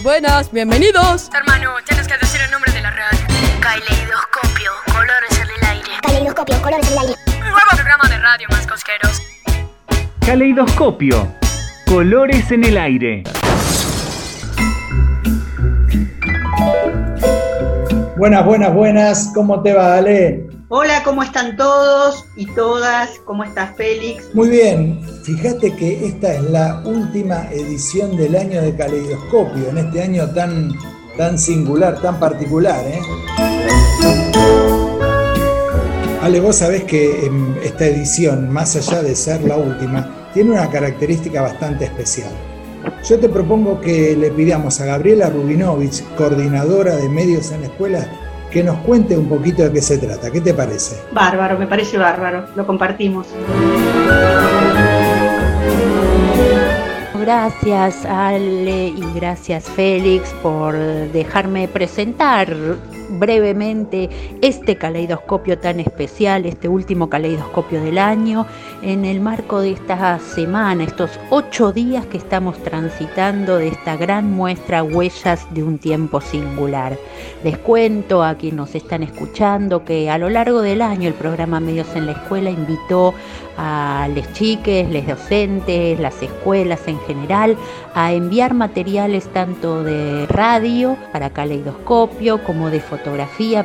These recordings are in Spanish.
muy buenas, bienvenidos. Hermano, tienes que decir el nombre de la radio. Caleidoscopio, colores en el aire. Caleidoscopio, colores en el aire. Nuevo programa de radio más cosqueros. Caleidoscopio, colores en el aire. Buenas, buenas, buenas. ¿Cómo te va, Ale? Hola, ¿cómo están todos y todas? ¿Cómo estás, Félix? Muy bien. Fíjate que esta es la última edición del año de Caleidoscopio, en este año tan, tan singular, tan particular. ¿eh? Ale, vos sabés que en esta edición, más allá de ser la última, tiene una característica bastante especial. Yo te propongo que le pidamos a Gabriela Rubinovich, coordinadora de medios en la escuela, que nos cuente un poquito de qué se trata. ¿Qué te parece? Bárbaro, me parece bárbaro. Lo compartimos. Gracias Ale y gracias Félix por dejarme presentar brevemente este caleidoscopio tan especial, este último caleidoscopio del año, en el marco de esta semana, estos ocho días que estamos transitando de esta gran muestra Huellas de un tiempo singular. Les cuento a quienes nos están escuchando que a lo largo del año el programa Medios en la Escuela invitó a les chiques, les docentes, las escuelas en general, a enviar materiales tanto de radio para caleidoscopio como de fotografía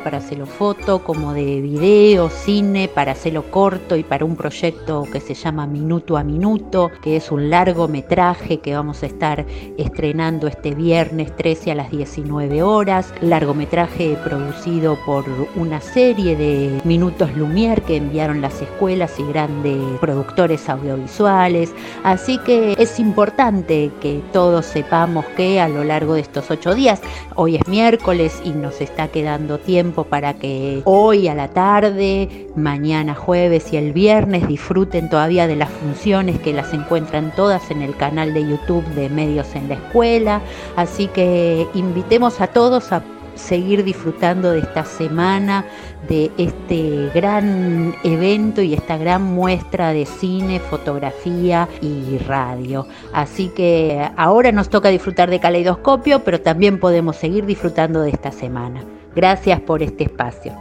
para hacerlo foto, como de video, cine para hacerlo corto y para un proyecto que se llama Minuto a Minuto, que es un largometraje que vamos a estar estrenando este viernes 13 a las 19 horas, largometraje producido por una serie de Minutos Lumière que enviaron las escuelas y grandes productores audiovisuales. Así que es importante que todos sepamos que a lo largo de estos ocho días, hoy es miércoles y nos está quedando tiempo para que hoy a la tarde, mañana jueves y el viernes disfruten todavía de las funciones que las encuentran todas en el canal de YouTube de Medios en la Escuela. Así que invitemos a todos a seguir disfrutando de esta semana, de este gran evento y esta gran muestra de cine, fotografía y radio. Así que ahora nos toca disfrutar de Caleidoscopio, pero también podemos seguir disfrutando de esta semana. Gracias por este espacio.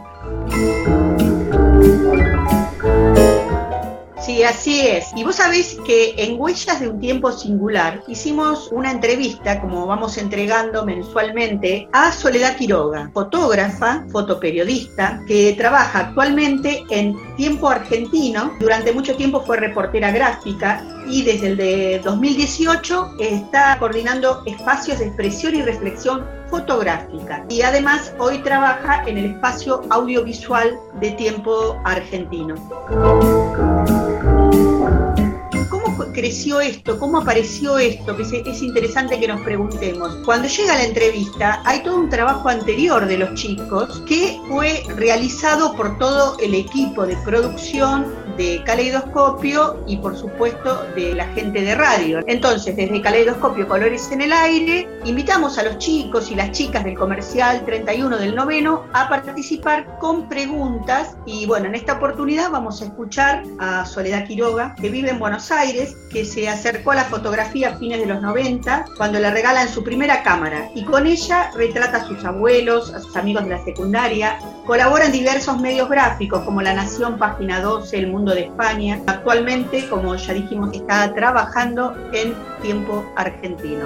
Sí, así es. Y vos sabés que en Huellas de un Tiempo Singular hicimos una entrevista, como vamos entregando mensualmente, a Soledad Quiroga, fotógrafa, fotoperiodista, que trabaja actualmente en Tiempo Argentino. Durante mucho tiempo fue reportera gráfica y desde el de 2018 está coordinando espacios de expresión y reflexión fotográfica. Y además hoy trabaja en el espacio audiovisual de Tiempo Argentino. ¿Cómo creció esto? ¿Cómo apareció esto? Que es interesante que nos preguntemos. Cuando llega la entrevista, hay todo un trabajo anterior de los chicos que fue realizado por todo el equipo de producción de Caleidoscopio y por supuesto de la gente de radio. Entonces, desde Caleidoscopio Colores en el Aire, invitamos a los chicos y las chicas del comercial 31 del noveno a participar con preguntas y bueno, en esta oportunidad vamos a escuchar a Soledad Quiroga, que vive en Buenos Aires, que se acercó a la fotografía a fines de los 90 cuando le regalan su primera cámara y con ella retrata a sus abuelos, a sus amigos de la secundaria, colabora en diversos medios gráficos como La Nación, Página 12, El Mundo de España. Actualmente, como ya dijimos, está trabajando en tiempo argentino.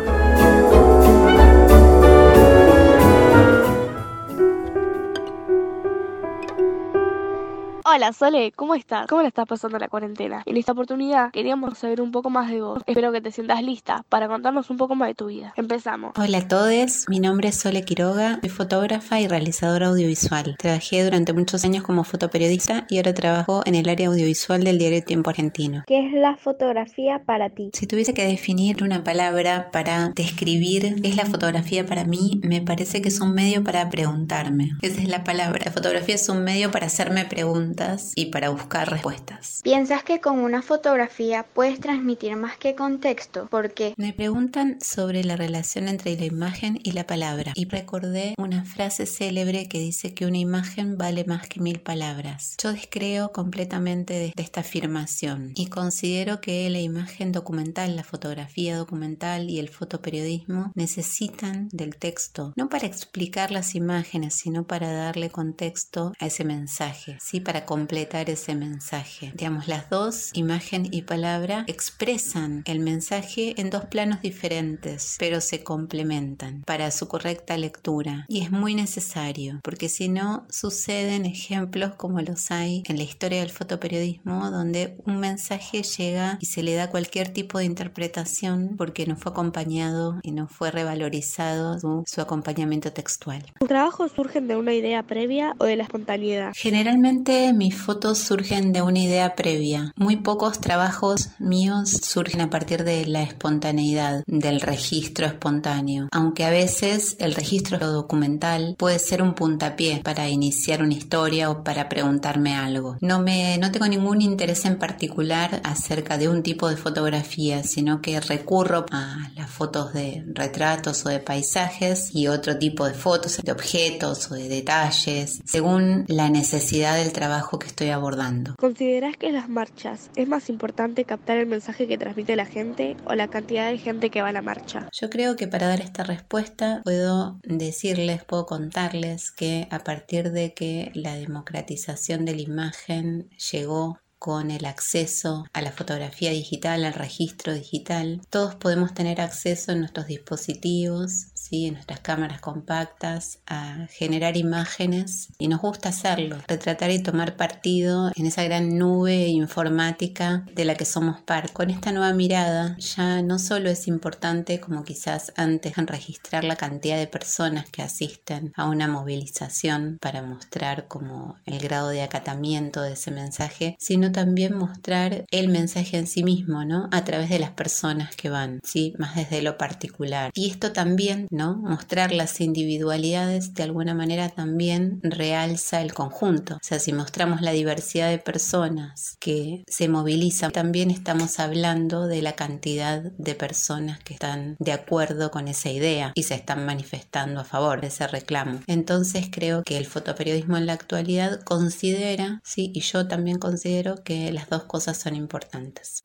Hola Sole, ¿cómo estás? ¿Cómo le estás pasando la cuarentena? En esta oportunidad queríamos saber un poco más de vos. Espero que te sientas lista para contarnos un poco más de tu vida. Empezamos. Hola a todos, mi nombre es Sole Quiroga, soy fotógrafa y realizadora audiovisual. Trabajé durante muchos años como fotoperiodista y ahora trabajo en el área audiovisual del diario Tiempo Argentino. ¿Qué es la fotografía para ti? Si tuviese que definir una palabra para describir qué es la fotografía para mí, me parece que es un medio para preguntarme. Esa es la palabra. La fotografía es un medio para hacerme preguntas preguntas y para buscar respuestas. ¿Piensas que con una fotografía puedes transmitir más que con texto? ¿Por qué? Me preguntan sobre la relación entre la imagen y la palabra y recordé una frase célebre que dice que una imagen vale más que mil palabras. Yo descreo completamente de esta afirmación y considero que la imagen documental, la fotografía documental y el fotoperiodismo necesitan del texto, no para explicar las imágenes, sino para darle contexto a ese mensaje, sí, para completar ese mensaje. Digamos, las dos, imagen y palabra, expresan el mensaje en dos planos diferentes, pero se complementan para su correcta lectura. Y es muy necesario, porque si no, suceden ejemplos como los hay en la historia del fotoperiodismo, donde un mensaje llega y se le da cualquier tipo de interpretación porque no fue acompañado y no fue revalorizado su, su acompañamiento textual. ¿Tus trabajos surgen de una idea previa o de la espontaneidad? Generalmente mis fotos surgen de una idea previa. Muy pocos trabajos míos surgen a partir de la espontaneidad, del registro espontáneo, aunque a veces el registro documental puede ser un puntapié para iniciar una historia o para preguntarme algo. No me no tengo ningún interés en particular acerca de un tipo de fotografía, sino que recurro a las fotos de retratos o de paisajes y otro tipo de fotos de objetos o de detalles, según la necesidad del trabajo que estoy abordando. ¿Consideras que en las marchas es más importante captar el mensaje que transmite la gente o la cantidad de gente que va a la marcha? Yo creo que para dar esta respuesta puedo decirles, puedo contarles que a partir de que la democratización de la imagen llegó con el acceso a la fotografía digital, al registro digital. Todos podemos tener acceso en nuestros dispositivos, ¿sí? en nuestras cámaras compactas, a generar imágenes y nos gusta hacerlo, retratar y tomar partido en esa gran nube informática de la que somos par. Con esta nueva mirada ya no solo es importante como quizás antes en registrar la cantidad de personas que asisten a una movilización para mostrar como el grado de acatamiento de ese mensaje, sino también mostrar el mensaje en sí mismo, ¿no? A través de las personas que van, ¿sí? Más desde lo particular. Y esto también, ¿no? Mostrar las individualidades de alguna manera también realza el conjunto. O sea, si mostramos la diversidad de personas que se movilizan, también estamos hablando de la cantidad de personas que están de acuerdo con esa idea y se están manifestando a favor de ese reclamo. Entonces creo que el fotoperiodismo en la actualidad considera, sí, y yo también considero que las dos cosas son importantes.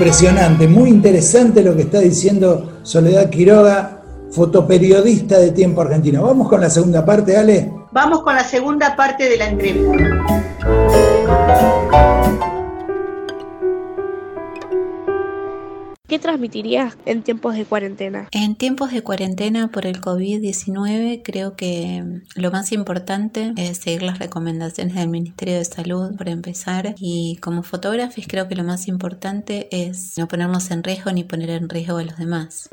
Impresionante, muy interesante lo que está diciendo Soledad Quiroga, fotoperiodista de Tiempo Argentino. Vamos con la segunda parte, Ale. Vamos con la segunda parte de la entrevista. ¿Qué transmitirías en tiempos de cuarentena? En tiempos de cuarentena por el COVID-19 creo que lo más importante es seguir las recomendaciones del Ministerio de Salud por empezar y como fotógrafos creo que lo más importante es no ponernos en riesgo ni poner en riesgo a los demás.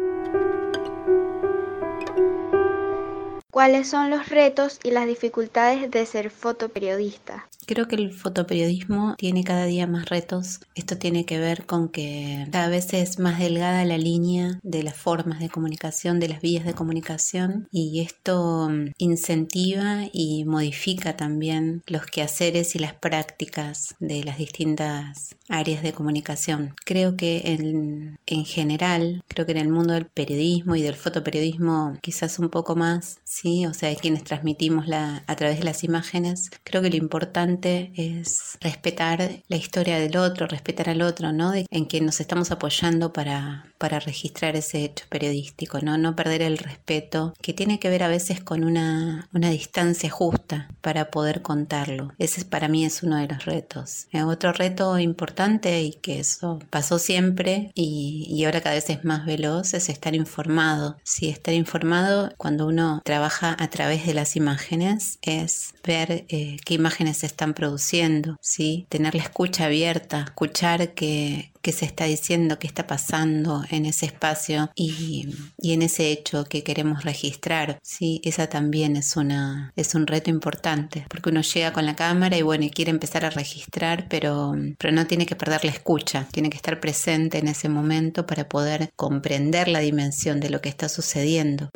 ¿Cuáles son los retos y las dificultades de ser fotoperiodista? Creo que el fotoperiodismo tiene cada día más retos. Esto tiene que ver con que cada vez es más delgada la línea de las formas de comunicación, de las vías de comunicación y esto mm, incentiva y modifica también los quehaceres y las prácticas de las distintas áreas de comunicación. Creo que en, en general, creo que en el mundo del periodismo y del fotoperiodismo quizás un poco más, sí, o sea, quienes transmitimos la, a través de las imágenes, creo que lo importante es respetar la historia del otro, respetar al otro, ¿no? en quien nos estamos apoyando para, para registrar ese hecho periodístico, ¿no? No perder el respeto, que tiene que ver a veces con una, una distancia justa para poder contarlo. Ese para mí es uno de los retos. Eh, otro reto importante y que eso pasó siempre y, y ahora cada vez es más veloz es estar informado. Sí, estar informado cuando uno trabaja a través de las imágenes es ver eh, qué imágenes se están produciendo, ¿sí? tener la escucha abierta, escuchar que, qué se está diciendo, qué está pasando en ese espacio y, y en ese hecho que queremos registrar. Sí, esa también es, una, es un reto importante, porque uno llega con la cámara y bueno, quiere empezar a registrar, pero, pero no tiene que perder la escucha, tiene que estar presente en ese momento para poder comprender la dimensión de lo que está sucediendo.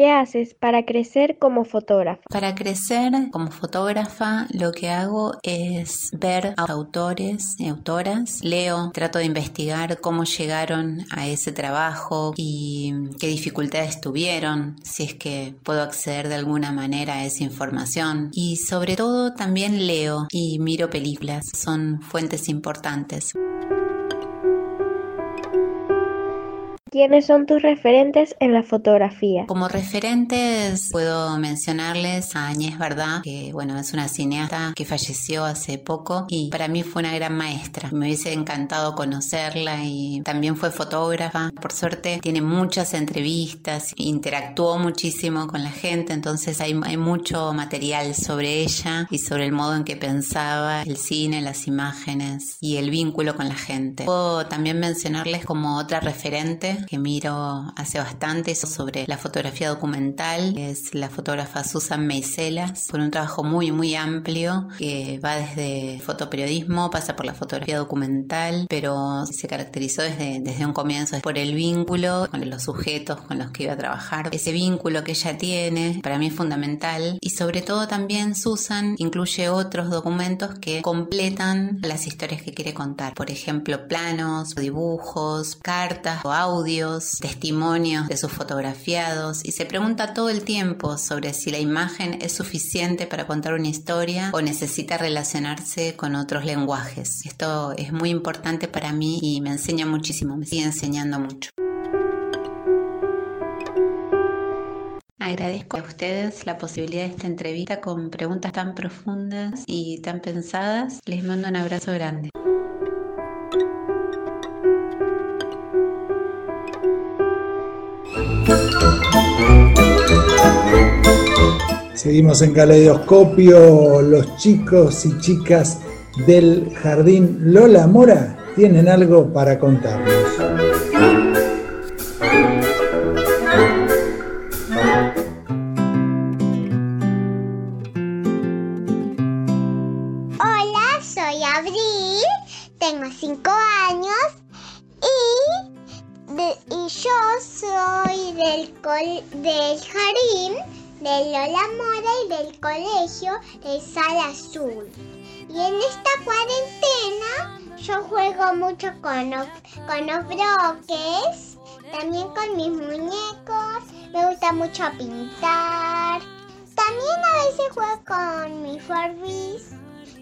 ¿Qué haces para crecer como fotógrafa? Para crecer como fotógrafa lo que hago es ver a autores y autoras, leo, trato de investigar cómo llegaron a ese trabajo y qué dificultades tuvieron, si es que puedo acceder de alguna manera a esa información. Y sobre todo también leo y miro películas, son fuentes importantes. ¿Quiénes son tus referentes en la fotografía? Como referentes puedo mencionarles a Añez Verdad, que bueno, es una cineasta que falleció hace poco y para mí fue una gran maestra. Me hubiese encantado conocerla y también fue fotógrafa. Por suerte tiene muchas entrevistas, interactuó muchísimo con la gente, entonces hay, hay mucho material sobre ella y sobre el modo en que pensaba el cine, las imágenes y el vínculo con la gente. Puedo también mencionarles como otra referente que miro hace bastante sobre la fotografía documental. Es la fotógrafa Susan Meiselas, con un trabajo muy, muy amplio que va desde fotoperiodismo, pasa por la fotografía documental, pero se caracterizó desde, desde un comienzo por el vínculo con los sujetos con los que iba a trabajar. Ese vínculo que ella tiene para mí es fundamental y sobre todo también Susan incluye otros documentos que completan las historias que quiere contar. Por ejemplo, planos, dibujos, cartas o audio testimonios de sus fotografiados y se pregunta todo el tiempo sobre si la imagen es suficiente para contar una historia o necesita relacionarse con otros lenguajes. Esto es muy importante para mí y me enseña muchísimo, me sigue enseñando mucho. Agradezco a ustedes la posibilidad de esta entrevista con preguntas tan profundas y tan pensadas. Les mando un abrazo grande. Seguimos en Caleidoscopio. Los chicos y chicas del jardín Lola Mora tienen algo para contarnos. Hola, soy Abril, tengo 5 años y, y yo soy del, col- jardín de Lola Mora y del colegio de Sal Azul. Y en esta cuarentena yo juego mucho con los, con los bloques, también con mis muñecos, me gusta mucho pintar. También a veces juego con mis Barbies,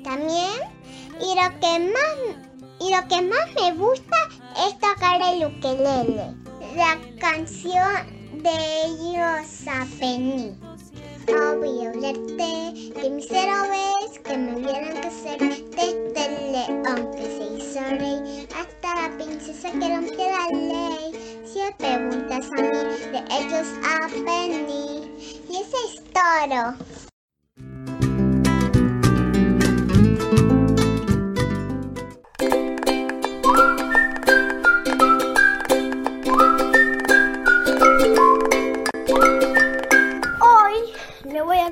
también. Y lo que más y lo que más me gusta es tocar el ukelele. La canción de Rosa Penny. A hablarte de mis héroes que me vieron crecer desde el león que se hizo rey hasta la princesa que rompió la ley. Si me preguntas a mí, de ellos aprendí. Y ese es toro.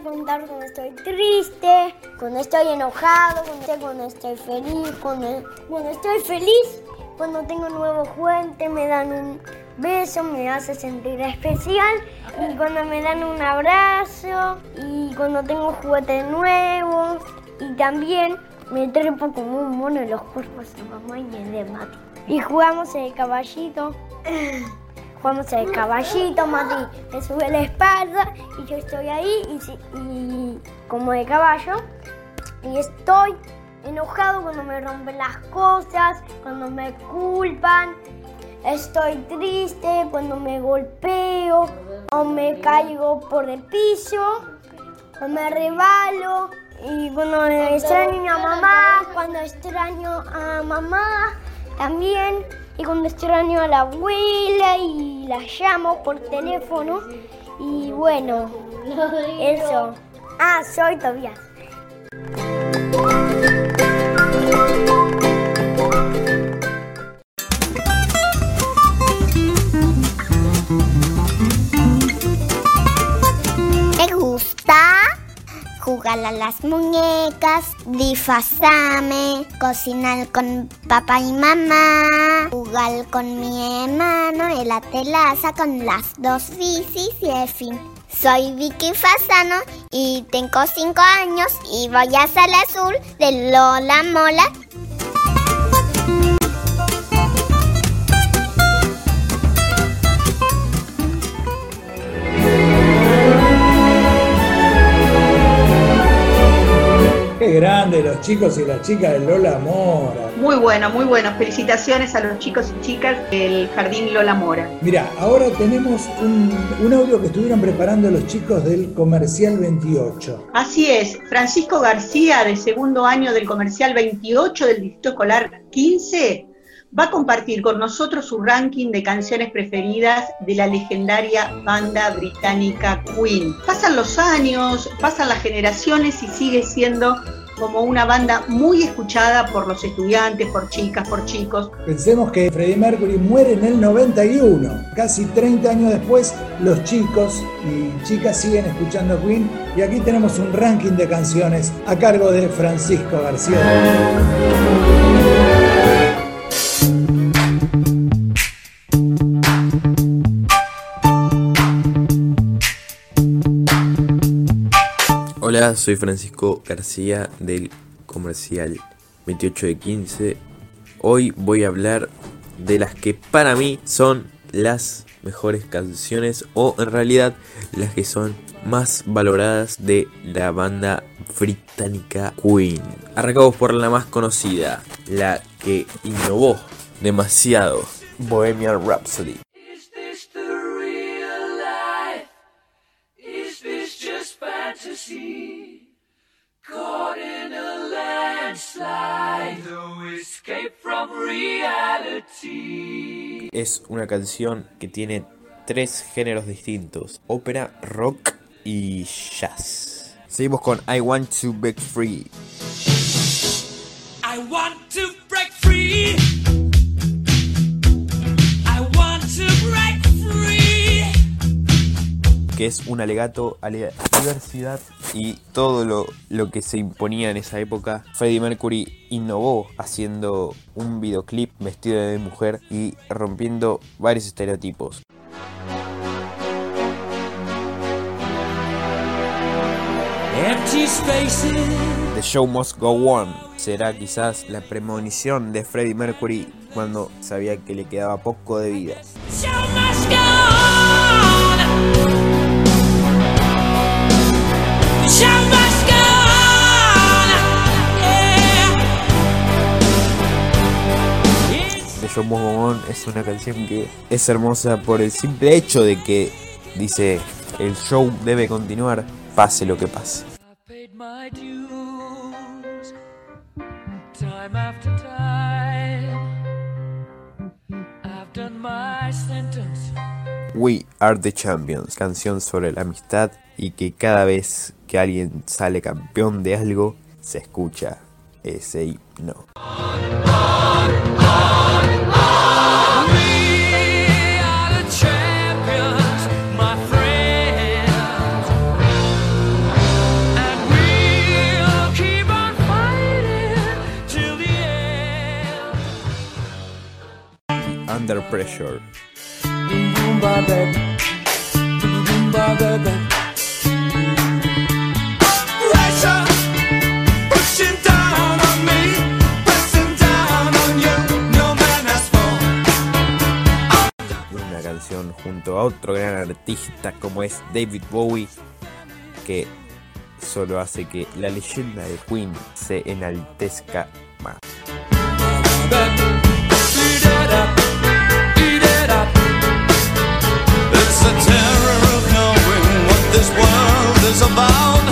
Contar cuando estoy triste, cuando estoy enojado, cuando estoy, feliz, cuando, estoy feliz, cuando tengo un nuevo juguete, me dan un beso, me hace sentir especial, y cuando me dan un abrazo, y cuando tengo juguete nuevo, y también me trepo como un mono en los cuerpos de mamá y de Mati. Y jugamos el caballito. Jugamos el caballito, Mati me sube la espalda y yo estoy ahí y como de caballo y estoy enojado cuando me rompen las cosas, cuando me culpan, estoy triste cuando me golpeo o me caigo por el piso o me rebalo y cuando extraño a mamá, cuando extraño a mamá también y cuando extraño a la abuela y la llamo por teléfono y bueno, eso. Ah, soy Tobias. Jugar a las muñecas, disfrazarme, cocinar con papá y mamá, jugar con mi hermano en la telaza con las dos bicis y en fin. Soy Vicky Fasano y tengo 5 años y voy a Sala Azul de Lola Mola grande los chicos y las chicas de Lola Mora. Muy bueno, muy bueno. Felicitaciones a los chicos y chicas del Jardín Lola Mora. Mira, ahora tenemos un, un, audio que estuvieron preparando los chicos del Comercial 28. Así es, Francisco García, de segundo año del Comercial 28 del Distrito Escolar 15, va a compartir con nosotros su ranking de canciones preferidas de la legendaria banda británica Queen. Pasan los años, pasan las generaciones y sigue siendo como una banda muy escuchada por los estudiantes, por chicas, por chicos. Pensemos que Freddie Mercury muere en el 91. Casi 30 años después, los chicos y chicas siguen escuchando Queen. Y aquí tenemos un ranking de canciones a cargo de Francisco García. Soy Francisco García del Comercial 28 de 15. Hoy voy a hablar de las que para mí son las mejores canciones o en realidad las que son más valoradas de la banda británica Queen. Arrancamos por la más conocida, la que innovó demasiado, Bohemian Rhapsody. Caught in a landslide, no escape from reality. Es una canción que tiene tres géneros distintos: ópera, rock y jazz. Seguimos con I Want to Break Free. I want to break free. Que es un alegato a la diversidad y todo lo, lo, que se imponía en esa época. Freddie Mercury innovó haciendo un videoclip vestido de mujer y rompiendo varios estereotipos. The Show Must Go On será quizás la premonición de Freddie Mercury cuando sabía que le quedaba poco de vida. The Show Must Go On es una canción que es hermosa por el simple hecho de que dice el show debe continuar pase lo que pase. We Are the Champions, canción sobre la amistad y que cada vez que alguien sale campeón de algo, se escucha ese himno. Una canción junto a otro gran artista como es David Bowie que solo hace que la leyenda de Queen se enaltezca más. the terror of knowing what this world is about.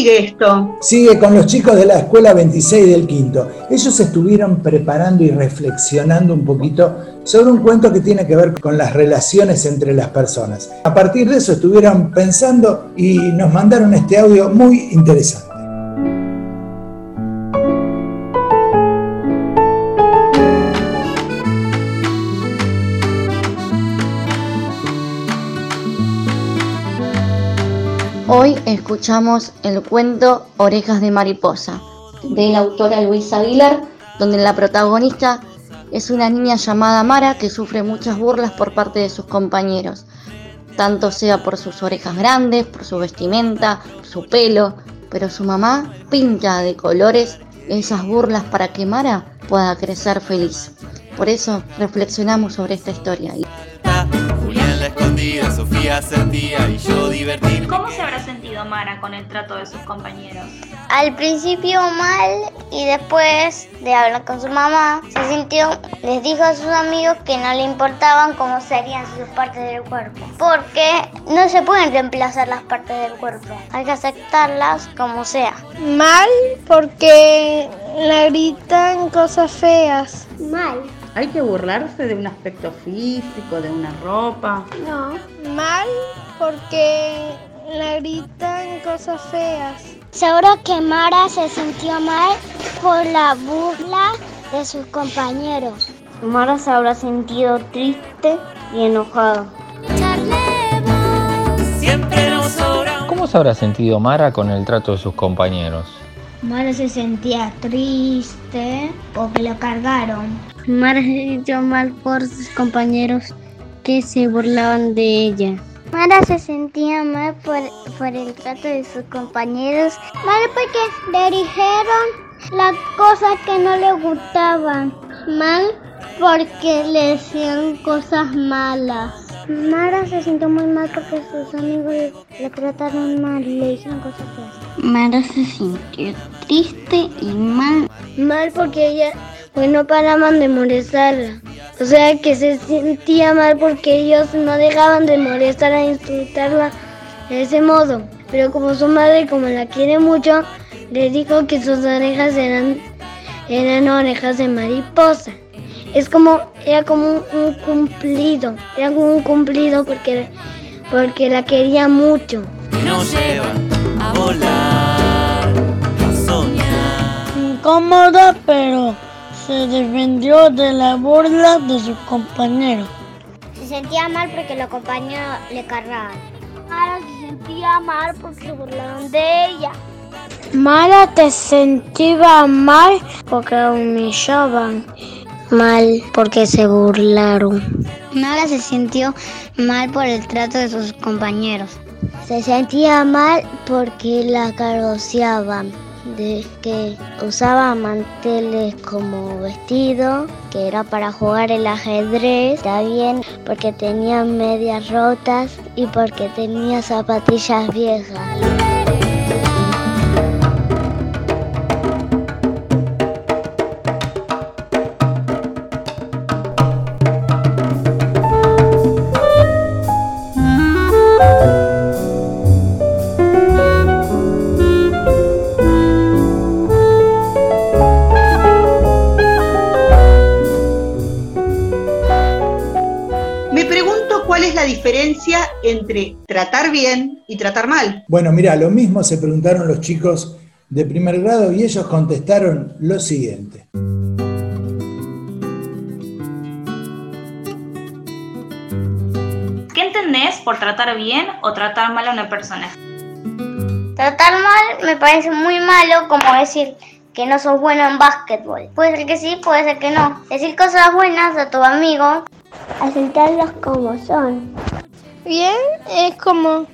Sigue esto? Sigue con los chicos de la escuela 26 del quinto. Ellos estuvieron preparando y reflexionando un poquito sobre un cuento que tiene que ver con las relaciones entre las personas. A partir de eso estuvieron pensando y nos mandaron este audio muy interesante. Hoy escuchamos el cuento Orejas de Mariposa de la autora Luisa Aguilar, donde la protagonista es una niña llamada Mara que sufre muchas burlas por parte de sus compañeros, tanto sea por sus orejas grandes, por su vestimenta, su pelo, pero su mamá pinta de colores esas burlas para que Mara pueda crecer feliz. Por eso reflexionamos sobre esta historia. Escondida, Sofía sentía y yo divertirme. ¿Cómo se habrá sentido Mara con el trato de sus compañeros? Al principio mal y después de hablar con su mamá, se sintió, les dijo a sus amigos que no le importaban cómo serían sus partes del cuerpo, porque no se pueden reemplazar las partes del cuerpo, hay que aceptarlas como sea. Mal porque le gritan cosas feas. Mal. ¿Hay que burlarse de un aspecto físico, de una ropa? No. Mal porque le gritan cosas feas. Seguro que Mara se sintió mal por la burla de sus compañeros. Mara se habrá sentido triste y enojada. ¿Cómo se habrá sentido Mara con el trato de sus compañeros? Mara se sentía triste porque lo cargaron. Mara se sintió mal por sus compañeros que se burlaban de ella. Mara se sentía mal por, por el trato de sus compañeros. Mal porque le dijeron las cosas que no le gustaban. Mal porque le decían cosas malas. Mara se sintió muy mal porque sus amigos le trataron mal y le dijeron cosas feas. Mara se sintió triste y mal. Mal porque ella, pues no paraban de molestarla. O sea que se sentía mal porque ellos no dejaban de molestar a insultarla de ese modo. Pero como su madre, como la quiere mucho, le dijo que sus orejas eran, eran orejas de mariposa. Es como, era como un, un cumplido, era como un cumplido porque, porque la quería mucho. Nos lleva a volar, a soñar. Incómoda, pero se defendió de la burla de sus compañeros. Se sentía mal porque los compañeros le cargaban. Mara se sentía mal porque se burlaron de ella. Mara te sentía mal porque la humillaban. Mal porque se burlaron. Mara se sintió mal por el trato de sus compañeros. Se sentía mal porque la cargociaban, de que usaba manteles como vestido, que era para jugar el ajedrez, también porque tenía medias rotas y porque tenía zapatillas viejas. Entre tratar bien y tratar mal. Bueno, mira, lo mismo se preguntaron los chicos de primer grado y ellos contestaron lo siguiente. ¿Qué entendés por tratar bien o tratar mal a una persona? Tratar mal me parece muy malo como decir que no sos bueno en básquetbol. Puede ser que sí, puede ser que no. Decir cosas buenas a tu amigo. Aceptarlos como son. Bien, es como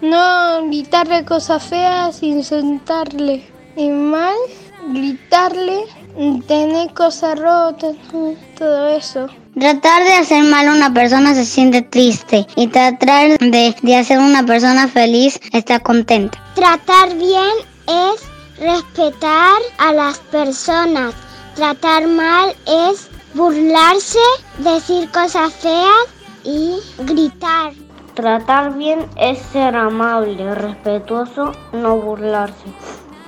no gritarle cosas feas, insultarle. Y mal, gritarle, tener cosas rotas, todo eso. Tratar de hacer mal a una persona se siente triste y tratar de, de hacer a una persona feliz está contenta. Tratar bien es respetar a las personas. Tratar mal es burlarse, decir cosas feas y gritar. Tratar bien es ser amable, respetuoso, no burlarse.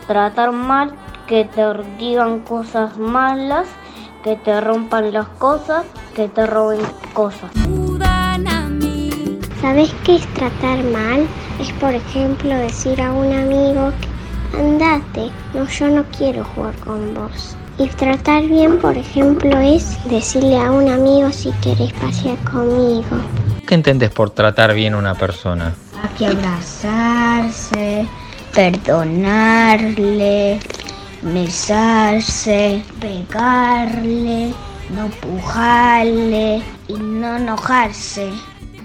Tratar mal, que te digan cosas malas, que te rompan las cosas, que te roben cosas. ¿Sabes qué es tratar mal? Es por ejemplo decir a un amigo, andate, no, yo no quiero jugar con vos. Y tratar bien, por ejemplo, es decirle a un amigo si querés pasear conmigo. ¿Qué entendés por tratar bien a una persona? Hay que abrazarse, perdonarle, besarse, pegarle, no pujarle y no enojarse.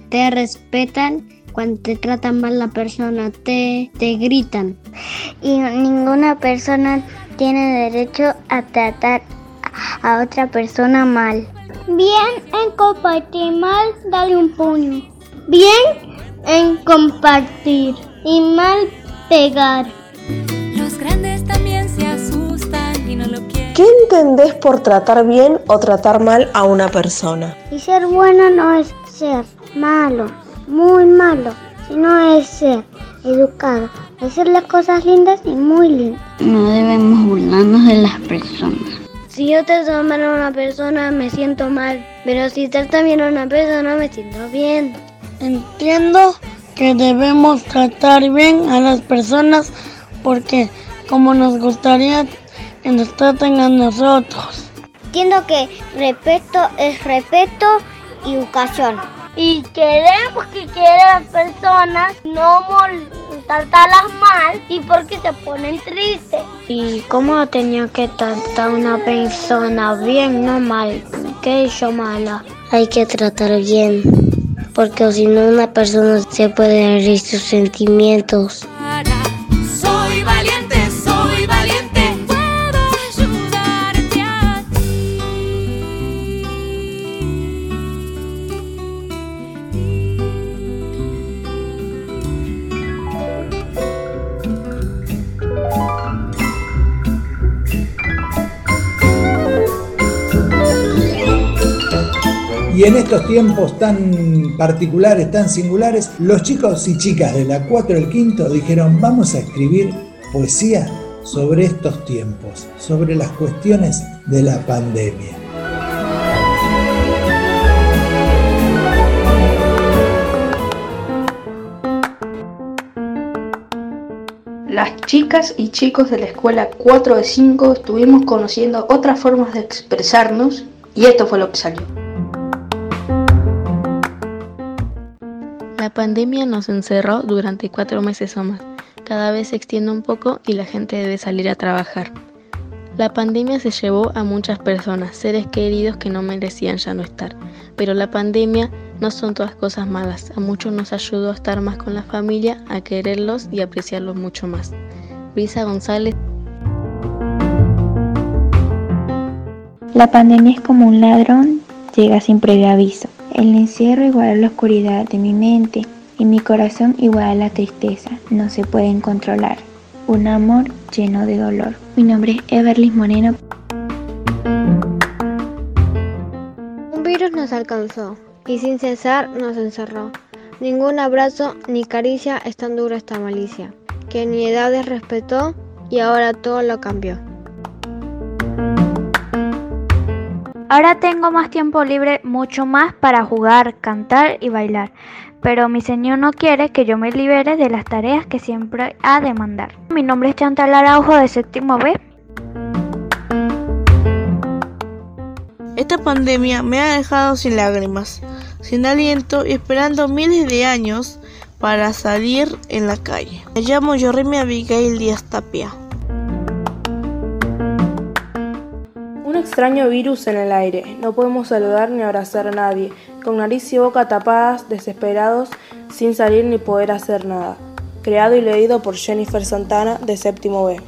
Te respetan cuando te tratan mal la persona, te, te gritan. Y ninguna persona tiene derecho a tratar a otra persona mal. Bien en compartir mal, dale un puño. Bien en compartir y mal pegar. Los grandes también se asustan y no lo quieren. ¿Qué entendés por tratar bien o tratar mal a una persona? Y ser bueno no es ser malo, muy malo, sino es ser educado, hacer las cosas lindas y muy lindas. No debemos burlarnos de las personas. Si yo trato mal a una persona me siento mal, pero si trato bien a una persona me siento bien. Entiendo que debemos tratar bien a las personas porque como nos gustaría que nos traten a nosotros. Entiendo que respeto es respeto y educación. Y queremos que quieran las personas, no tratarlas mal y porque se ponen tristes. ¿Y cómo tenía que tratar una persona bien, no mal? ¿Qué hizo mala? Hay que tratar bien, porque si no una persona se puede herir sus sentimientos. Y en estos tiempos tan particulares, tan singulares, los chicos y chicas de la 4 del quinto dijeron, vamos a escribir poesía sobre estos tiempos, sobre las cuestiones de la pandemia. Las chicas y chicos de la escuela 4 de 5 estuvimos conociendo otras formas de expresarnos y esto fue lo que salió. La pandemia nos encerró durante cuatro meses o más. Cada vez se extiende un poco y la gente debe salir a trabajar. La pandemia se llevó a muchas personas, seres queridos que no merecían ya no estar. Pero la pandemia no son todas cosas malas. A muchos nos ayudó a estar más con la familia, a quererlos y apreciarlos mucho más. Luisa González. La pandemia es como un ladrón, llega sin previo aviso. El encierro igual a la oscuridad de mi mente y mi corazón igual a la tristeza. No se pueden controlar. Un amor lleno de dolor. Mi nombre es Everly Moreno. Un virus nos alcanzó y sin cesar nos encerró. Ningún abrazo ni caricia es tan dura esta malicia, que ni edades respetó y ahora todo lo cambió. Ahora tengo más tiempo libre, mucho más para jugar, cantar y bailar, pero mi señor no quiere que yo me libere de las tareas que siempre ha de mandar. Mi nombre es Chantal Araujo de séptimo B. Esta pandemia me ha dejado sin lágrimas, sin aliento y esperando miles de años para salir en la calle. Me llamo Yorrimi Abigail Díaz Tapia. Extraño virus en el aire. No podemos saludar ni abrazar a nadie, con nariz y boca tapadas, desesperados, sin salir ni poder hacer nada. Creado y leído por Jennifer Santana de séptimo B.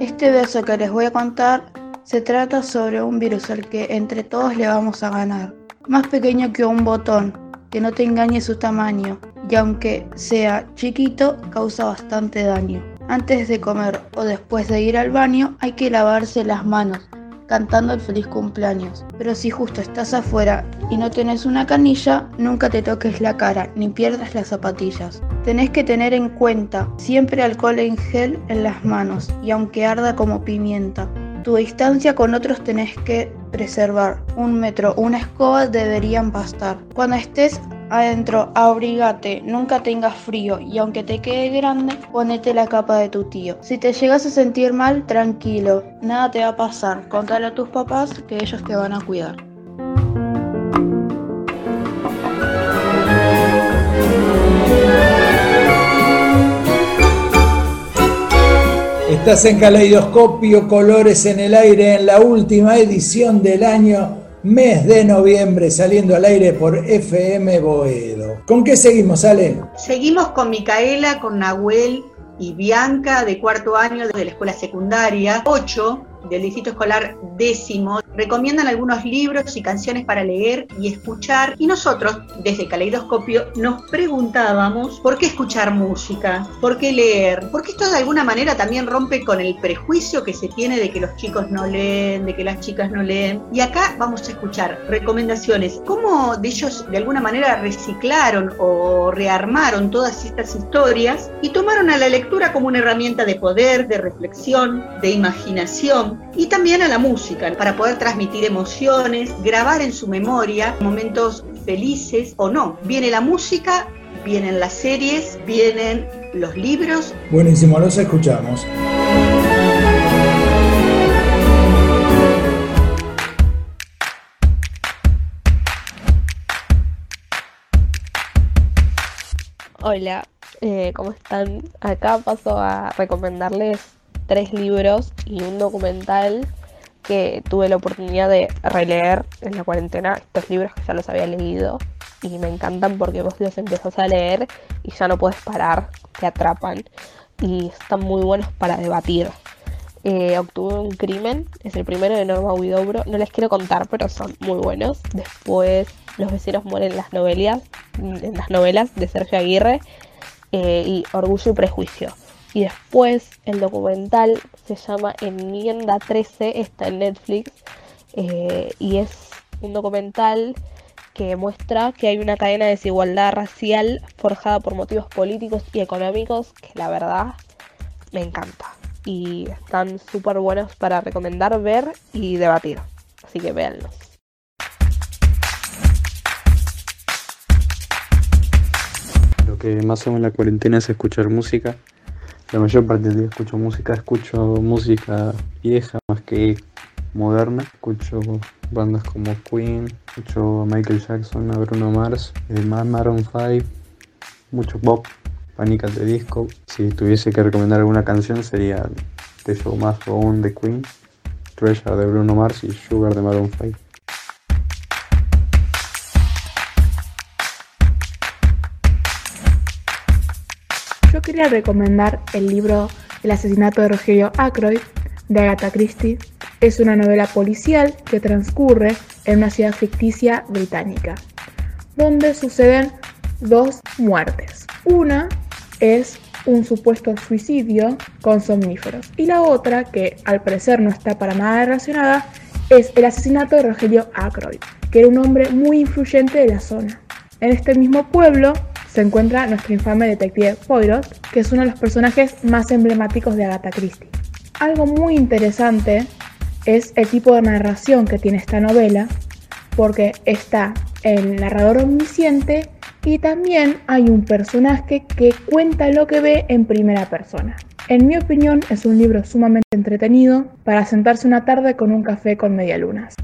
Este verso que les voy a contar se trata sobre un virus al que entre todos le vamos a ganar. Más pequeño que un botón, que no te engañe su tamaño, y aunque sea chiquito, causa bastante daño. Antes de comer o después de ir al baño hay que lavarse las manos. cantando el feliz cumpleaños. Pero si justo estás afuera y no tenés una canilla, nunca te toques la cara ni pierdas las zapatillas. Tenés que tener en cuenta siempre alcohol en gel en las manos y aunque arda como pimienta. Tu distancia con otros tenés que preservar. Un metro, una escoba deberían bastar. Cuando estés adentro, abrigate, nunca tengas frío y aunque te quede grande, ponete la capa de tu tío. Si te llegas a sentir mal, tranquilo, nada te va a pasar. Contale a tus papás que ellos te van a cuidar. Estás en Caleidoscopio, Colores en el Aire, en la última edición del año, mes de noviembre, saliendo al aire por FM Boedo. ¿Con qué seguimos, Ale? Seguimos con Micaela, con Nahuel y Bianca de cuarto año de la escuela secundaria, 8 del Distrito Escolar décimo recomiendan algunos libros y canciones para leer y escuchar. Y nosotros desde Caleidoscopio nos preguntábamos por qué escuchar música, por qué leer, porque esto de alguna manera también rompe con el prejuicio que se tiene de que los chicos no leen, de que las chicas no leen. Y acá vamos a escuchar recomendaciones, cómo de ellos de alguna manera reciclaron o rearmaron todas estas historias y tomaron a la lectura como una herramienta de poder, de reflexión, de imaginación y también a la música para poder transmitir emociones, grabar en su memoria momentos felices o no. Viene la música, vienen las series, vienen los libros. Buenísimo, los escuchamos. Hola, eh, ¿cómo están? Acá paso a recomendarles tres libros y un documental que tuve la oportunidad de releer en la cuarentena, estos libros que ya los había leído y me encantan porque vos los empezás a leer y ya no puedes parar, te atrapan y están muy buenos para debatir. Eh, obtuve un crimen, es el primero de Norma Huidobro, no les quiero contar, pero son muy buenos. Después Los vecinos mueren en las novelas, en las novelas de Sergio Aguirre eh, y Orgullo y Prejuicio. Y después el documental se llama Enmienda 13, está en Netflix. Eh, y es un documental que muestra que hay una cadena de desigualdad racial forjada por motivos políticos y económicos que la verdad me encanta. Y están súper buenos para recomendar, ver y debatir. Así que véanlos. Lo que más hago en la cuarentena es escuchar música la mayor parte del día escucho música, escucho música vieja más que moderna, escucho bandas como Queen, escucho a Michael Jackson, a Bruno Mars, eh, Maroon 5, mucho pop, panicas de disco. Si tuviese que recomendar alguna canción sería The Show Must Go On de Queen, Treasure de Bruno Mars y Sugar de Maroon 5. Quería recomendar el libro El asesinato de Rogelio Ackroyd de Agatha Christie. Es una novela policial que transcurre en una ciudad ficticia británica, donde suceden dos muertes. Una es un supuesto suicidio con somníferos y la otra, que al parecer no está para nada relacionada, es el asesinato de Rogelio Ackroyd, que era un hombre muy influyente de la zona. En este mismo pueblo se encuentra nuestro infame detective Poirot, que es uno de los personajes más emblemáticos de Agatha Christie. Algo muy interesante es el tipo de narración que tiene esta novela, porque está el narrador omnisciente y también hay un personaje que cuenta lo que ve en primera persona. En mi opinión es un libro sumamente entretenido para sentarse una tarde con un café con medialunas.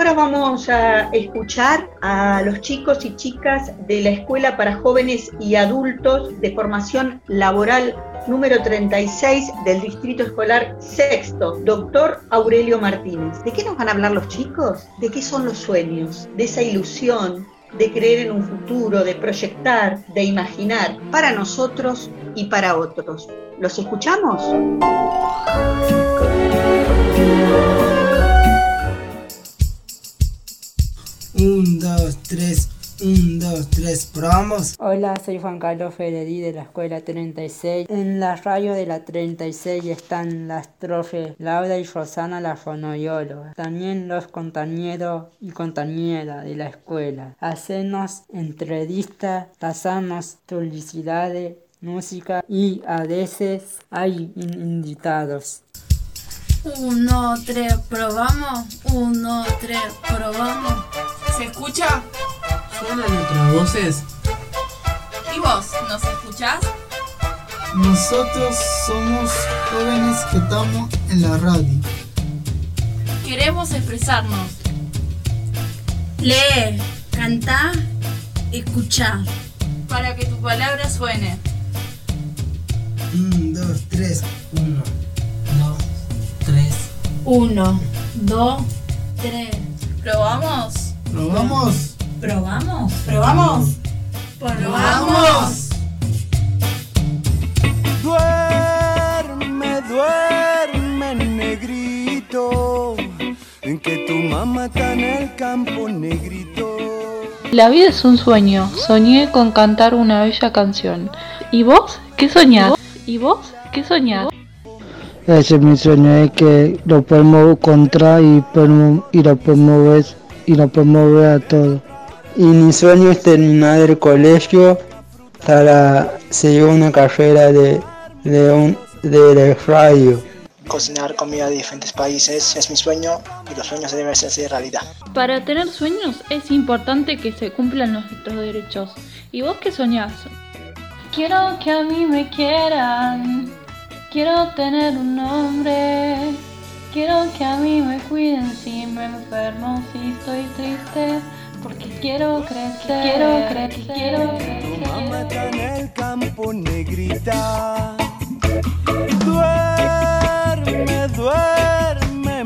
Ahora vamos a escuchar a los chicos y chicas de la Escuela para Jóvenes y Adultos de Formación Laboral número 36 del Distrito Escolar Sexto, doctor Aurelio Martínez. ¿De qué nos van a hablar los chicos? ¿De qué son los sueños? De esa ilusión, de creer en un futuro, de proyectar, de imaginar para nosotros y para otros. ¿Los escuchamos? Un, dos, tres. Un, dos, tres, probamos. Hola, soy Juan Carlos Federi de la Escuela 36. En la radio de la 36 están las profes Laura y Rosana, la fonoióloga. También los compañeros y compañeras de la escuela. Hacemos entrevistas, pasamos publicidades, música y a veces hay invitados. Uno, tres, probamos. Uno, tres, probamos. ¿Se escucha? ¿Suenan nuestras voces? ¿Y vos, nos escuchás? Nosotros somos jóvenes que estamos en la radio. Queremos expresarnos. Lee, canta, escucha. Para que tu palabra suene. Un, dos, tres, uno, dos, tres. Uno, dos, tres. ¿Probamos? ¿Probamos? ¿Probamos? ¿Probamos? ¡Probamos! Duerme, duerme, negrito, en que tu mamá está en el campo, negrito. La vida es un sueño. Soñé con cantar una bella canción. ¿Y vos? ¿Qué soñás? ¿Y vos? ¿Qué soñás? Ese es mi sueño, es que lo podemos encontrar y, podemos, y lo podemos ver y lo podemos ver a todo. Y mi sueño es terminar el colegio para seguir una carrera de, de, un, de radio. Cocinar comida de diferentes países es mi sueño y los sueños deben hacerse realidad. Para tener sueños es importante que se cumplan nuestros derechos. ¿Y vos qué soñás? Quiero que a mí me quieran, quiero tener un nombre, quiero que a mí me cuiden si me enfermo, si estoy triste, porque quiero crecer, quiero crecer, quiero crecer. Tu mamá está en el campo, negrita. Duerme, duerme,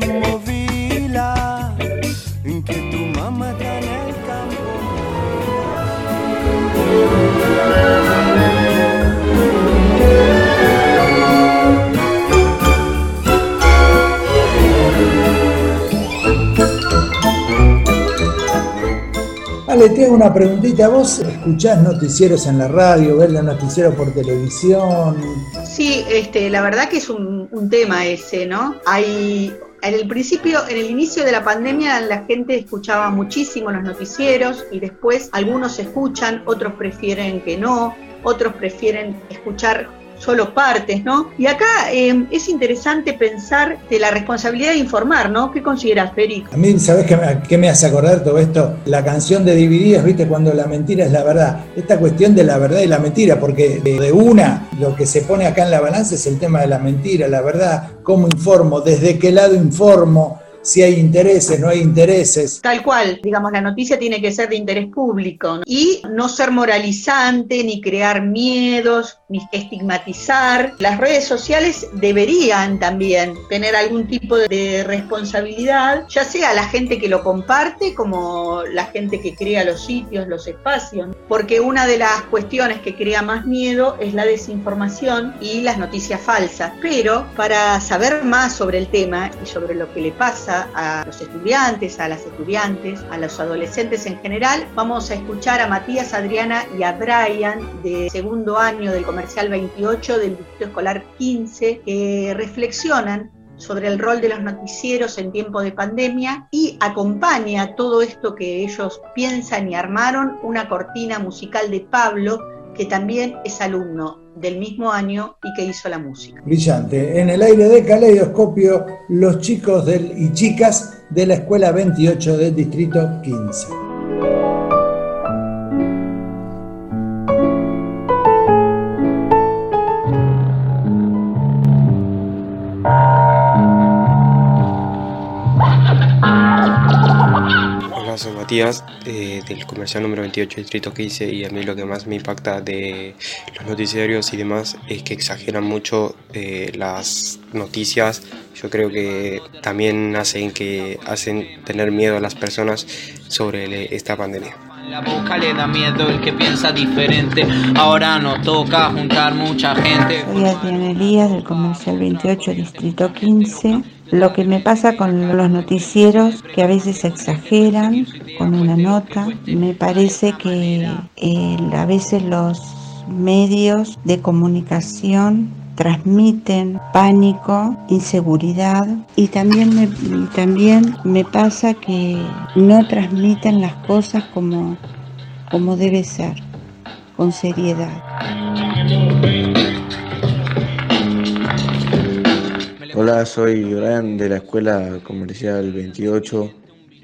Ale, te hago una preguntita. ¿Vos escuchás noticieros en la radio, ves los noticieros por televisión? Sí, este, la verdad que es un, un tema ese, ¿no? Hay en el principio, en el inicio de la pandemia, la gente escuchaba muchísimo los noticieros y después algunos escuchan, otros prefieren que no, otros prefieren escuchar solo partes, ¿no? Y acá eh, es interesante pensar de la responsabilidad de informar, ¿no? ¿Qué consideras, Federico? A mí, ¿sabés qué me, qué me hace acordar todo esto? La canción de Divididos, ¿viste? Cuando la mentira es la verdad. Esta cuestión de la verdad y la mentira, porque de una, lo que se pone acá en la balanza es el tema de la mentira, la verdad, cómo informo, desde qué lado informo, si hay intereses, no hay intereses. Tal cual, digamos, la noticia tiene que ser de interés público ¿no? y no ser moralizante, ni crear miedos, ni estigmatizar. Las redes sociales deberían también tener algún tipo de responsabilidad, ya sea la gente que lo comparte como la gente que crea los sitios, los espacios, porque una de las cuestiones que crea más miedo es la desinformación y las noticias falsas. Pero para saber más sobre el tema y sobre lo que le pasa a los estudiantes, a las estudiantes, a los adolescentes en general. Vamos a escuchar a Matías, Adriana y a Brian de segundo año del Comercial 28 del Distrito Escolar 15 que reflexionan sobre el rol de los noticieros en tiempo de pandemia y acompaña todo esto que ellos piensan y armaron una cortina musical de Pablo que también es alumno del mismo año y que hizo la música. Brillante. En el aire de Caleidoscopio, los chicos del, y chicas de la Escuela 28 del Distrito 15. Matías eh, del comercial número 28 distrito 15 y a mí lo que más me impacta de los noticiarios y demás es que exageran mucho eh, las noticias. Yo creo que también hacen que hacen tener miedo a las personas sobre le- esta pandemia. La boca le da miedo el que piensa diferente. Ahora nos toca juntar mucha gente. Soy Adriana Elías del Comercial 28, Distrito 15. Lo que me pasa con los noticieros, que a veces exageran con una nota, me parece que eh, a veces los medios de comunicación transmiten pánico, inseguridad y también me, también me pasa que no transmiten las cosas como, como debe ser, con seriedad. Hola, soy Brian de la Escuela Comercial 28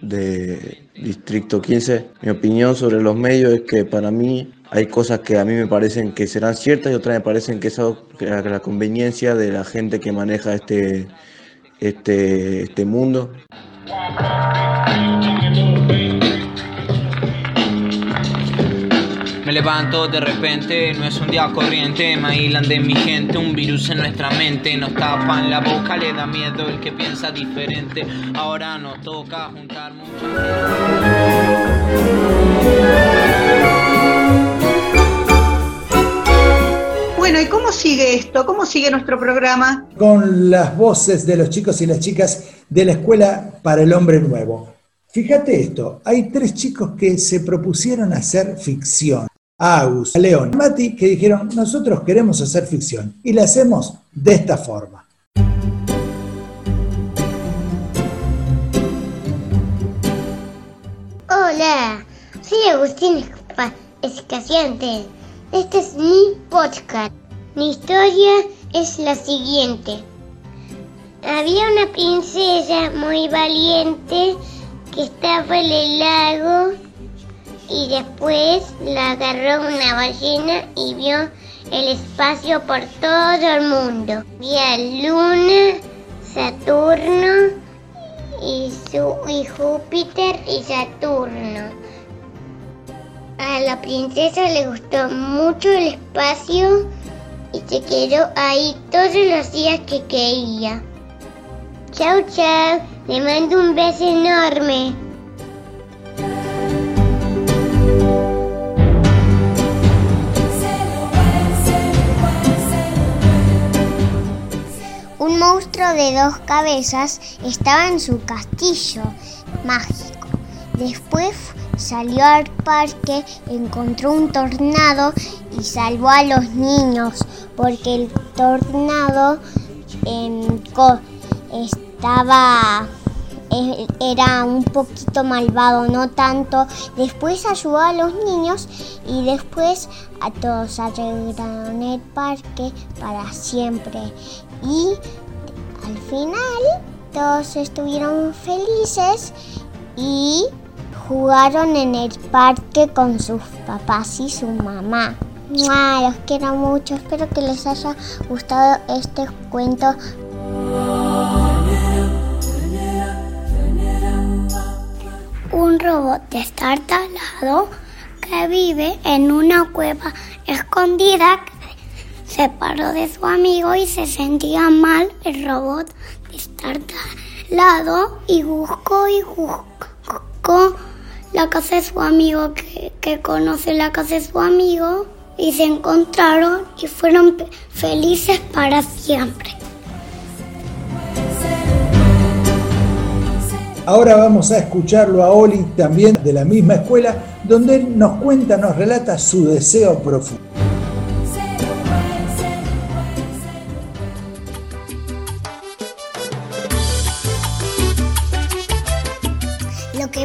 de Distrito 15. Mi opinión sobre los medios es que para mí hay cosas que a mí me parecen que serán ciertas y otras me parecen que es la conveniencia de la gente que maneja este, este, este mundo. Me levanto de repente, no es un día corriente, me aislan de mi gente, un virus en nuestra mente, nos tapan la boca, le da miedo el que piensa diferente. Ahora nos toca juntar Bueno, ¿y cómo sigue esto? ¿Cómo sigue nuestro programa? Con las voces de los chicos y las chicas de la Escuela para el Hombre Nuevo. Fíjate esto, hay tres chicos que se propusieron hacer ficción. A Agus, León, a Mati, que dijeron, nosotros queremos hacer ficción y la hacemos de esta forma. Hola, soy Agustín Escaciente. Este es mi podcast. Mi historia es la siguiente. Había una princesa muy valiente que estaba en el lago y después la agarró una ballena y vio el espacio por todo el mundo. Vio Luna, Saturno y, su, y Júpiter y Saturno. A la princesa le gustó mucho el espacio y se quedó ahí todos los días que quería. Chao, chao. Le mando un beso enorme. Un monstruo de dos cabezas estaba en su castillo mágico. Después salió al parque, encontró un tornado y salvó a los niños porque el tornado em, estaba e- era un poquito malvado, no tanto. Después ayudó a los niños y después a todos arreglaron el parque para siempre. Y al final todos estuvieron felices y jugaron en el parque con sus papás y su mamá. ¡Mua! Los quiero mucho, espero que les haya gustado este cuento. Un robot destartalado que vive en una cueva escondida separó de su amigo y se sentía mal. El robot destartalado y buscó y buscó la casa de su amigo que, que conoce la casa de su amigo y se encontraron y fueron felices para siempre. Ahora vamos a escucharlo a Oli, también de la misma escuela, donde él nos cuenta, nos relata su deseo profundo.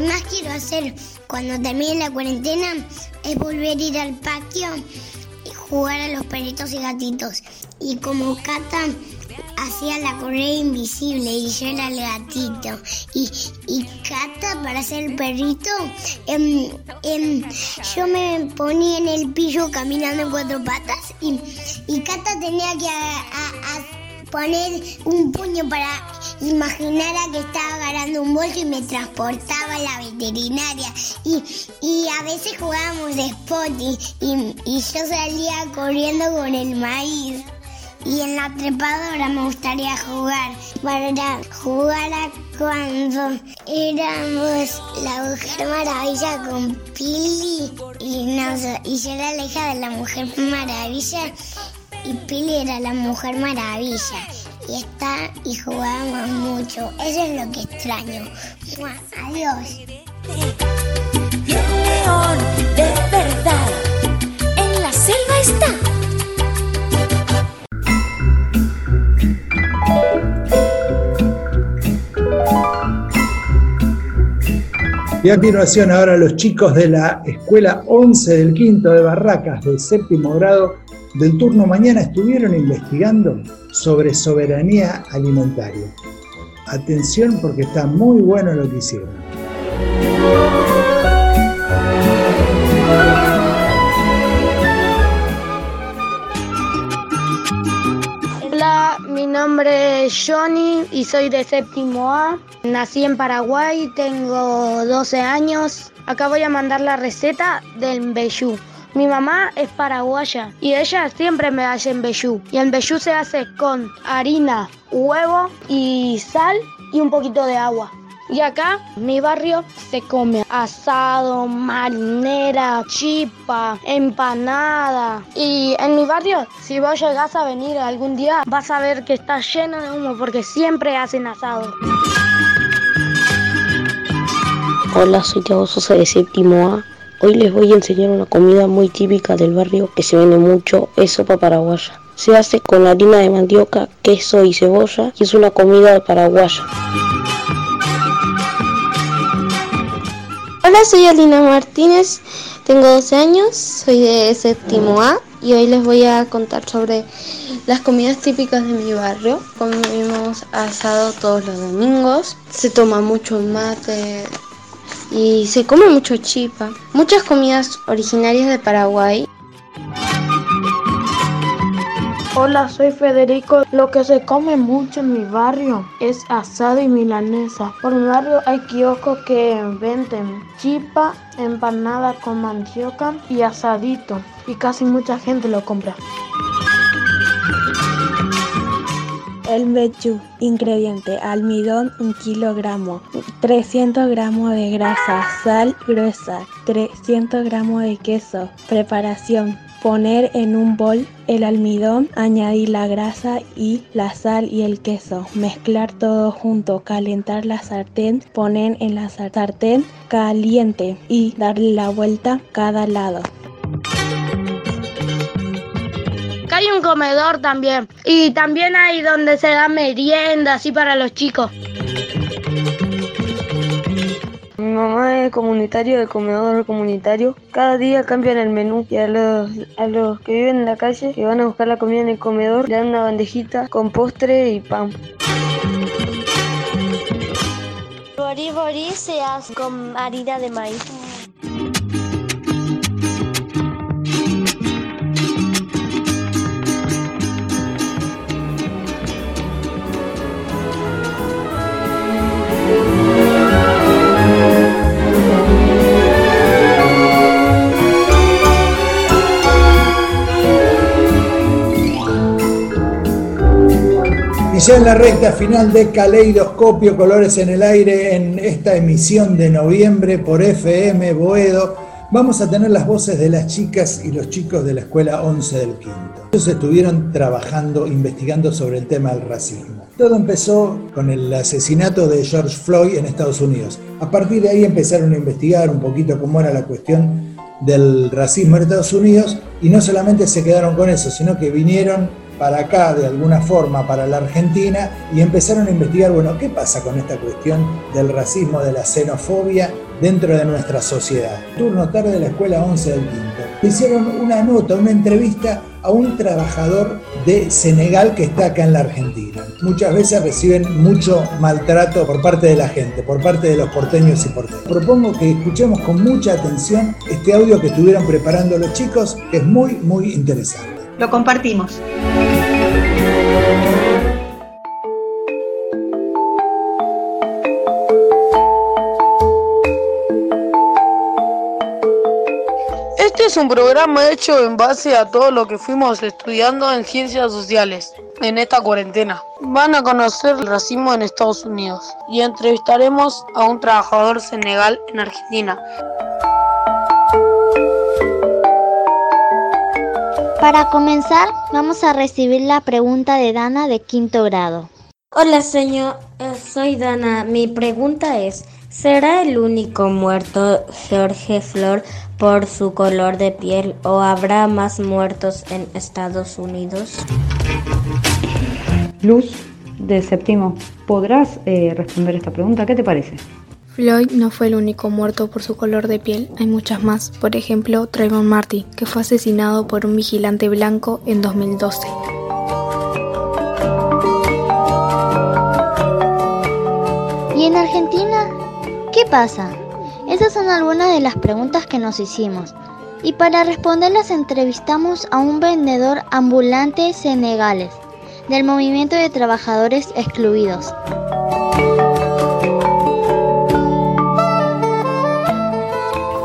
Más quiero hacer cuando termine la cuarentena es volver a ir al patio y jugar a los perritos y gatitos. Y como Cata hacía la correa invisible y yo era el gatito. Y, y Cata, para ser el perrito, em, em, yo me ponía en el pillo caminando en cuatro patas y, y Cata tenía que poner un puño para imaginar a que estaba agarrando un bolso y me transportaba a la veterinaria. Y, y a veces jugábamos de spotty y, y yo salía corriendo con el maíz. Y en la trepadora me gustaría jugar para jugar a cuando éramos la Mujer Maravilla con Pili y, nos, y yo era la hija de la Mujer Maravilla y Pili era la Mujer Maravilla. Y estar y jugábamos mucho. Eso es lo que extraño. Mua, Adiós. Y el león de verdad en la selva está. Y a continuación ahora los chicos de la escuela 11 del quinto de Barracas del séptimo grado del turno mañana estuvieron investigando sobre soberanía alimentaria. Atención porque está muy bueno lo que hicieron. Hola, mi nombre es Johnny y soy de séptimo A. Nací en Paraguay, tengo 12 años. Acá voy a mandar la receta del mbeyú. Mi mamá es paraguaya y ella siempre me hace mbeyú. Y el mbeyú se hace con harina, huevo y sal y un poquito de agua. Y acá, mi barrio, se come asado, marinera, chipa, empanada. Y en mi barrio, si vos llegás a venir algún día, vas a ver que está lleno de humo porque siempre hacen asado. Hola, soy Tiago Sosa de séptimo A. Hoy les voy a enseñar una comida muy típica del barrio que se vende mucho, es sopa paraguaya. Se hace con harina de mandioca, queso y cebolla y es una comida paraguaya. Hola, soy Alina Martínez, tengo 12 años, soy de séptimo A y hoy les voy a contar sobre las comidas típicas de mi barrio. Comemos asado todos los domingos, se toma mucho mate y se come mucho chipa. Muchas comidas originarias de Paraguay Hola, soy Federico. Lo que se come mucho en mi barrio es asado y milanesa. Por mi barrio hay kioscos que venden chipa, empanada con mandioca y asadito. Y casi mucha gente lo compra. El mechú, ingrediente, almidón 1 kilogramo, 300 gramos de grasa, sal gruesa, 300 gramos de queso. Preparación, poner en un bol el almidón, añadir la grasa y la sal y el queso, mezclar todo junto, calentar la sartén, poner en la sartén caliente y darle la vuelta cada lado. Hay un comedor también. Y también hay donde se da merienda, así para los chicos. Mi mamá es comunitario de comedor comunitario. Cada día cambian el menú y a los, a los que viven en la calle que van a buscar la comida en el comedor le dan una bandejita con postre y pan. Borí se hace con harina de maíz. Ya en la recta final de Caleidoscopio Colores en el Aire, en esta emisión de noviembre por FM Boedo, vamos a tener las voces de las chicas y los chicos de la Escuela 11 del Quinto. Ellos estuvieron trabajando, investigando sobre el tema del racismo. Todo empezó con el asesinato de George Floyd en Estados Unidos. A partir de ahí empezaron a investigar un poquito cómo era la cuestión del racismo en Estados Unidos y no solamente se quedaron con eso, sino que vinieron para acá de alguna forma, para la Argentina, y empezaron a investigar, bueno, ¿qué pasa con esta cuestión del racismo, de la xenofobia dentro de nuestra sociedad? Turno tarde de la Escuela 11 del Quinto. Hicieron una nota, una entrevista a un trabajador de Senegal que está acá en la Argentina. Muchas veces reciben mucho maltrato por parte de la gente, por parte de los porteños y porteños. Propongo que escuchemos con mucha atención este audio que estuvieron preparando los chicos, que es muy, muy interesante. Lo compartimos. Este es un programa hecho en base a todo lo que fuimos estudiando en ciencias sociales en esta cuarentena. Van a conocer el racismo en Estados Unidos y entrevistaremos a un trabajador senegal en Argentina. Para comenzar, vamos a recibir la pregunta de Dana de quinto grado. Hola, señor. Eh, soy Dana. Mi pregunta es, ¿será el único muerto Jorge Flor por su color de piel o habrá más muertos en Estados Unidos? Luz, de séptimo, ¿podrás eh, responder esta pregunta? ¿Qué te parece? Floyd no fue el único muerto por su color de piel, hay muchas más. Por ejemplo, Trayvon Martin, que fue asesinado por un vigilante blanco en 2012. ¿Y en Argentina? ¿Qué pasa? Esas son algunas de las preguntas que nos hicimos. Y para responderlas entrevistamos a un vendedor ambulante senegales del movimiento de trabajadores excluidos.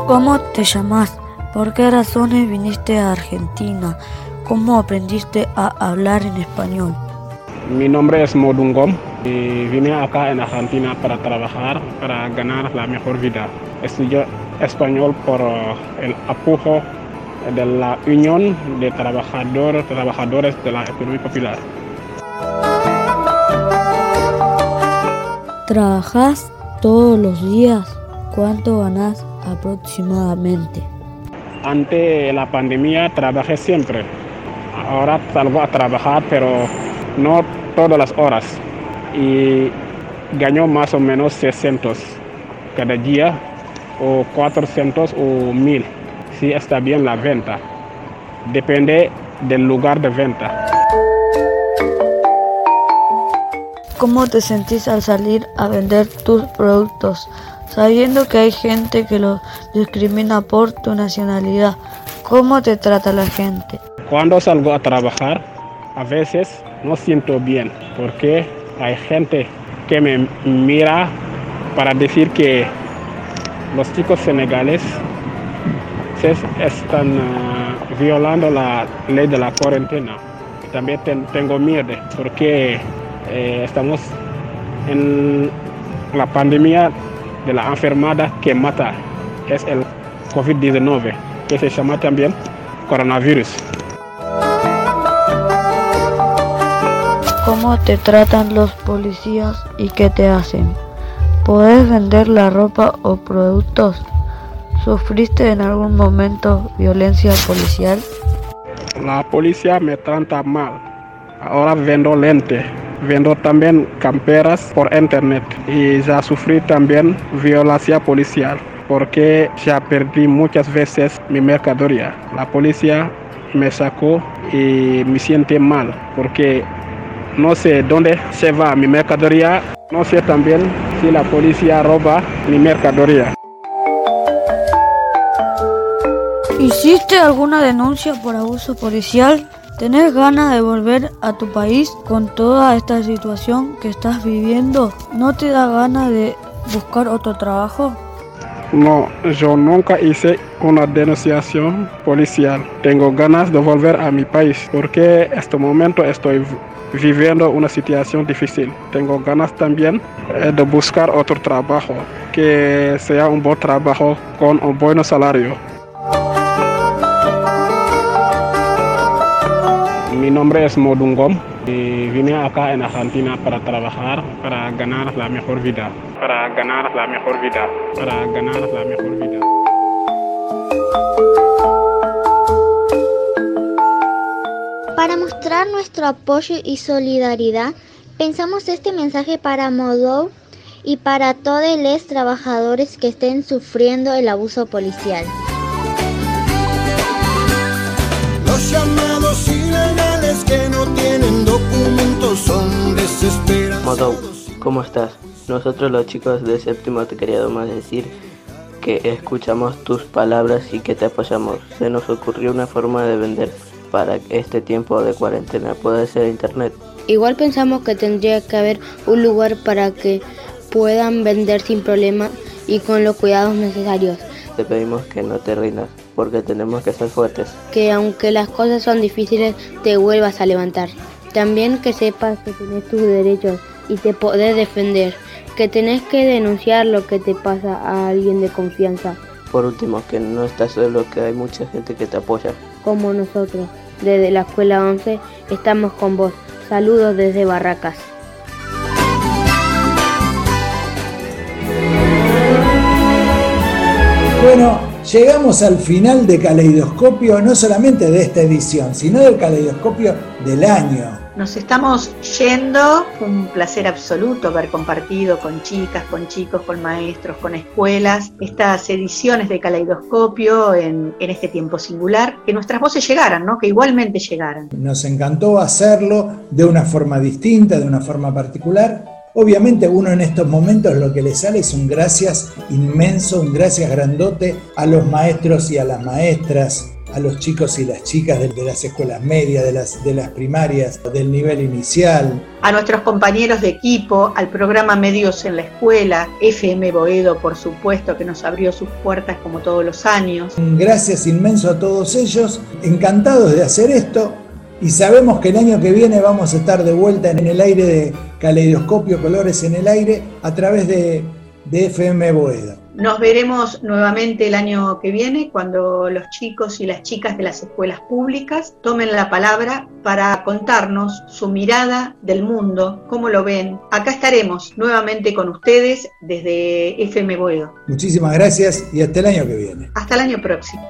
¿Cómo te llamas? ¿Por qué razones viniste a Argentina? ¿Cómo aprendiste a hablar en español? Mi nombre es Modungom y vine acá en Argentina para trabajar, para ganar la mejor vida. Estudié español por uh, el apoyo de la Unión de Trabajadores, Trabajadores de la Economía Popular. ¿Trabajas todos los días? ¿Cuánto ganas aproximadamente? Ante la pandemia trabajé siempre. Ahora salgo a trabajar, pero no todas las horas. Y gano más o menos 600 cada día, o 400 o 1000, si está bien la venta. Depende del lugar de venta. ¿Cómo te sentís al salir a vender tus productos? Sabiendo que hay gente que lo discrimina por tu nacionalidad, ¿cómo te trata la gente? Cuando salgo a trabajar, a veces no siento bien porque hay gente que me mira para decir que los chicos senegales se están uh, violando la ley de la cuarentena. También ten, tengo miedo porque eh, estamos en la pandemia de la enfermedad que mata, es el COVID-19, que se llama también coronavirus. ¿Cómo te tratan los policías y qué te hacen? ¿Podés vender la ropa o productos? ¿Sufriste en algún momento violencia policial? La policía me trata mal. Ahora vendo lente. Vendo también camperas por internet y ya sufrí también violencia policial porque ya perdí muchas veces mi mercadería. La policía me sacó y me siente mal porque no sé dónde se va mi mercadería, no sé también si la policía roba mi mercadería. ¿Hiciste alguna denuncia por abuso policial? ¿Tenés ganas de volver a tu país con toda esta situación que estás viviendo? ¿No te da ganas de buscar otro trabajo? No, yo nunca hice una denunciación policial. Tengo ganas de volver a mi país porque en este momento estoy viviendo una situación difícil. Tengo ganas también eh, de buscar otro trabajo, que sea un buen trabajo con un buen salario. Mi nombre es Modungom y vine acá en Argentina para trabajar, para ganar la mejor vida, para ganar la mejor vida, para ganar la mejor vida. Para mostrar nuestro apoyo y solidaridad, pensamos este mensaje para Modou y para todos los trabajadores que estén sufriendo el abuso policial. Los llamados que no tienen documentos son desesperados. Modou, ¿cómo estás? Nosotros los chicos de séptimo te queríamos más decir que escuchamos tus palabras y que te apoyamos. Se nos ocurrió una forma de vender para este tiempo de cuarentena. Puede ser internet. Igual pensamos que tendría que haber un lugar para que puedan vender sin problema y con los cuidados necesarios. Te pedimos que no te rindas, porque tenemos que ser fuertes. Que aunque las cosas son difíciles, te vuelvas a levantar. También que sepas que tenés tus derechos y te podés defender. Que tenés que denunciar lo que te pasa a alguien de confianza. Por último, que no estás solo, que hay mucha gente que te apoya. Como nosotros. desde la Escuela 11 estamos con vos. Saludos desde Barracas. Bueno, llegamos al final de Caleidoscopio, no solamente de esta edición, sino del Caleidoscopio del año. Nos estamos yendo, fue un placer absoluto haber compartido con chicas, con chicos, con maestros, con escuelas, estas ediciones de Caleidoscopio en, en este tiempo singular, que nuestras voces llegaran, ¿no? que igualmente llegaran. Nos encantó hacerlo de una forma distinta, de una forma particular. Obviamente uno en estos momentos lo que le sale es un gracias inmenso, un gracias grandote a los maestros y a las maestras, a los chicos y las chicas de, de las escuelas medias, de las, de las primarias, del nivel inicial. A nuestros compañeros de equipo, al programa Medios en la Escuela, FM Boedo, por supuesto, que nos abrió sus puertas como todos los años. Un gracias inmenso a todos ellos, encantados de hacer esto y sabemos que el año que viene vamos a estar de vuelta en el aire de Caleidoscopio Colores en el Aire a través de, de FM Boedo. Nos veremos nuevamente el año que viene cuando los chicos y las chicas de las escuelas públicas tomen la palabra para contarnos su mirada del mundo, cómo lo ven. Acá estaremos nuevamente con ustedes desde FM Boedo. Muchísimas gracias y hasta el año que viene. Hasta el año próximo.